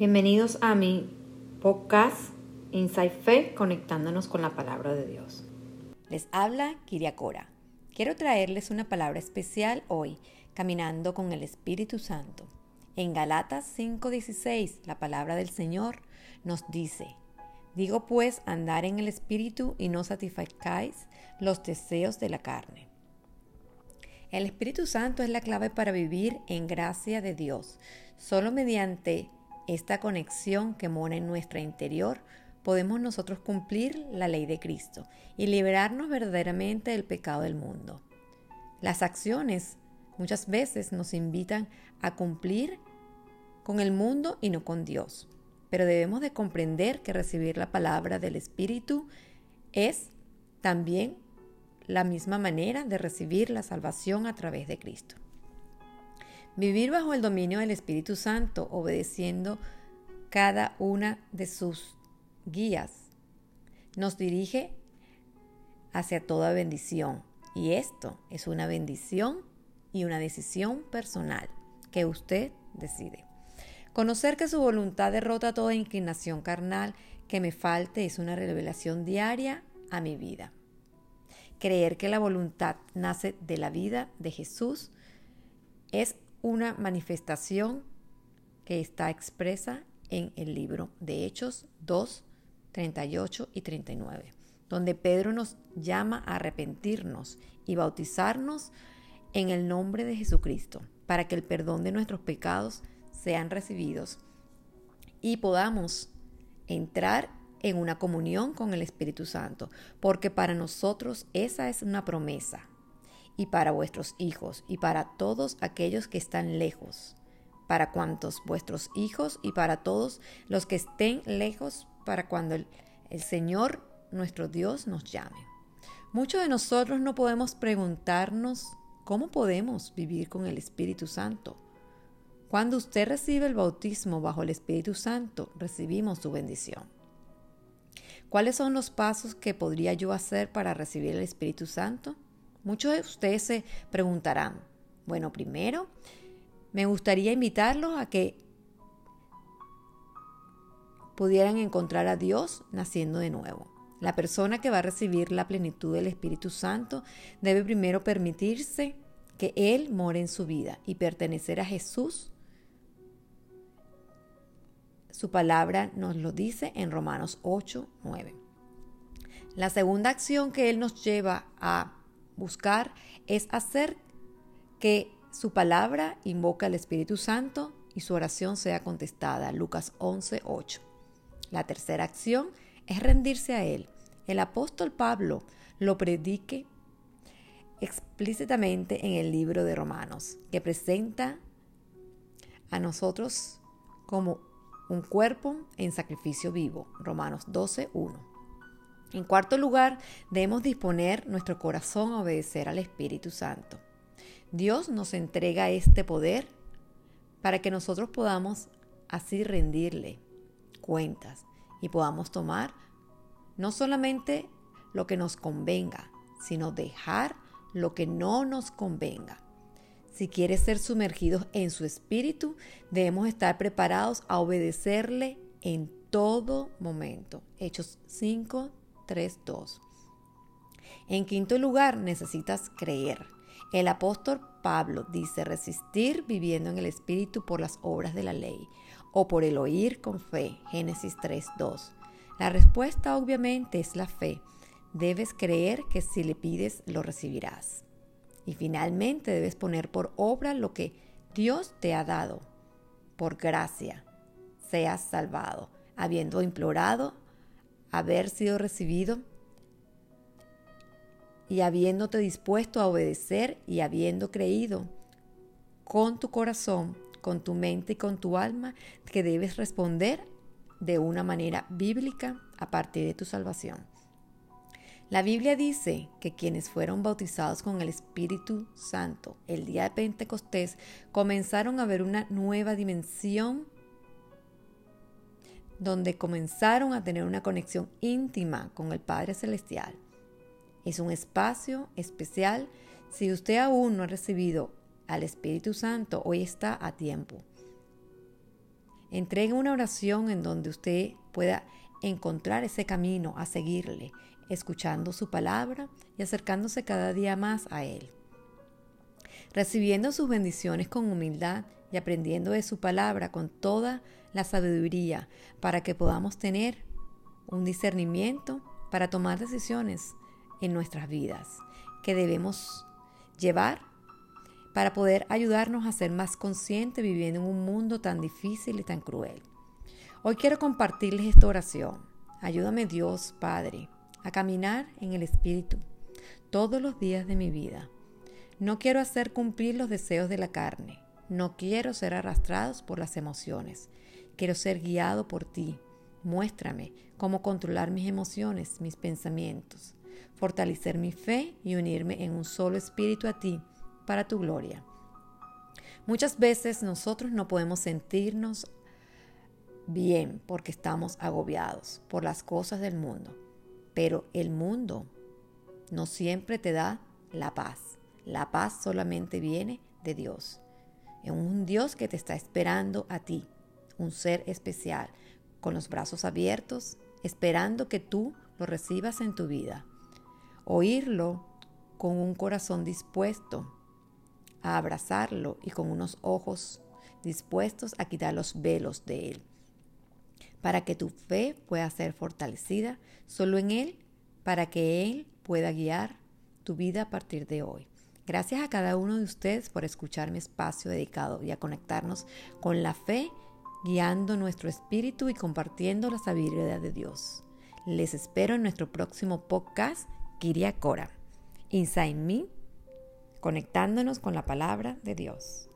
Bienvenidos a mi podcast Inside Fe, conectándonos con la palabra de Dios. Les habla Kiriakora. Quiero traerles una palabra especial hoy, caminando con el Espíritu Santo. En Galatas 5:16, la palabra del Señor nos dice, Digo pues andar en el Espíritu y no satisfacáis los deseos de la carne. El Espíritu Santo es la clave para vivir en gracia de Dios. Solo mediante esta conexión que mora en nuestro interior, podemos nosotros cumplir la ley de Cristo y liberarnos verdaderamente del pecado del mundo. Las acciones muchas veces nos invitan a cumplir con el mundo y no con Dios, pero debemos de comprender que recibir la palabra del Espíritu es también la misma manera de recibir la salvación a través de Cristo. Vivir bajo el dominio del Espíritu Santo, obedeciendo cada una de sus guías, nos dirige hacia toda bendición. Y esto es una bendición y una decisión personal que usted decide. Conocer que su voluntad derrota toda inclinación carnal que me falte es una revelación diaria a mi vida. Creer que la voluntad nace de la vida de Jesús es una manifestación que está expresa en el libro de Hechos 2, 38 y 39, donde Pedro nos llama a arrepentirnos y bautizarnos en el nombre de Jesucristo, para que el perdón de nuestros pecados sean recibidos y podamos entrar en una comunión con el Espíritu Santo, porque para nosotros esa es una promesa y para vuestros hijos y para todos aquellos que están lejos, para cuantos vuestros hijos y para todos los que estén lejos, para cuando el, el Señor nuestro Dios nos llame. Muchos de nosotros no podemos preguntarnos cómo podemos vivir con el Espíritu Santo. Cuando usted recibe el bautismo bajo el Espíritu Santo, recibimos su bendición. ¿Cuáles son los pasos que podría yo hacer para recibir el Espíritu Santo? Muchos de ustedes se preguntarán, bueno, primero, me gustaría invitarlos a que pudieran encontrar a Dios naciendo de nuevo. La persona que va a recibir la plenitud del Espíritu Santo debe primero permitirse que Él more en su vida y pertenecer a Jesús. Su palabra nos lo dice en Romanos 8, 9. La segunda acción que Él nos lleva a buscar es hacer que su palabra invoque al Espíritu Santo y su oración sea contestada. Lucas 11, 8. La tercera acción es rendirse a Él. El apóstol Pablo lo predique explícitamente en el libro de Romanos, que presenta a nosotros como un cuerpo en sacrificio vivo. Romanos 12, 1. En cuarto lugar, debemos disponer nuestro corazón a obedecer al Espíritu Santo. Dios nos entrega este poder para que nosotros podamos así rendirle cuentas y podamos tomar no solamente lo que nos convenga, sino dejar lo que no nos convenga. Si quieres ser sumergidos en su espíritu, debemos estar preparados a obedecerle en todo momento. Hechos 5, 3.2. En quinto lugar, necesitas creer. El apóstol Pablo dice resistir viviendo en el Espíritu por las obras de la ley o por el oír con fe. Génesis 3.2. La respuesta obviamente es la fe. Debes creer que si le pides lo recibirás. Y finalmente debes poner por obra lo que Dios te ha dado. Por gracia seas salvado, habiendo implorado haber sido recibido y habiéndote dispuesto a obedecer y habiendo creído con tu corazón, con tu mente y con tu alma que debes responder de una manera bíblica a partir de tu salvación. La Biblia dice que quienes fueron bautizados con el Espíritu Santo el día de Pentecostés comenzaron a ver una nueva dimensión donde comenzaron a tener una conexión íntima con el Padre Celestial. Es un espacio especial. Si usted aún no ha recibido al Espíritu Santo, hoy está a tiempo. Entregue una oración en donde usted pueda encontrar ese camino a seguirle, escuchando su palabra y acercándose cada día más a Él. Recibiendo sus bendiciones con humildad y aprendiendo de su palabra con toda la sabiduría para que podamos tener un discernimiento para tomar decisiones en nuestras vidas que debemos llevar para poder ayudarnos a ser más conscientes viviendo en un mundo tan difícil y tan cruel. Hoy quiero compartirles esta oración. Ayúdame Dios, Padre, a caminar en el Espíritu todos los días de mi vida. No quiero hacer cumplir los deseos de la carne. No quiero ser arrastrados por las emociones. Quiero ser guiado por ti. Muéstrame cómo controlar mis emociones, mis pensamientos, fortalecer mi fe y unirme en un solo espíritu a ti para tu gloria. Muchas veces nosotros no podemos sentirnos bien porque estamos agobiados por las cosas del mundo, pero el mundo no siempre te da la paz. La paz solamente viene de Dios. Es un Dios que te está esperando a ti, un ser especial, con los brazos abiertos, esperando que tú lo recibas en tu vida. Oírlo con un corazón dispuesto a abrazarlo y con unos ojos dispuestos a quitar los velos de Él, para que tu fe pueda ser fortalecida solo en Él, para que Él pueda guiar tu vida a partir de hoy. Gracias a cada uno de ustedes por escuchar mi espacio dedicado y a conectarnos con la fe, guiando nuestro espíritu y compartiendo la sabiduría de Dios. Les espero en nuestro próximo podcast, Kiria Cora. Inside Me conectándonos con la palabra de Dios.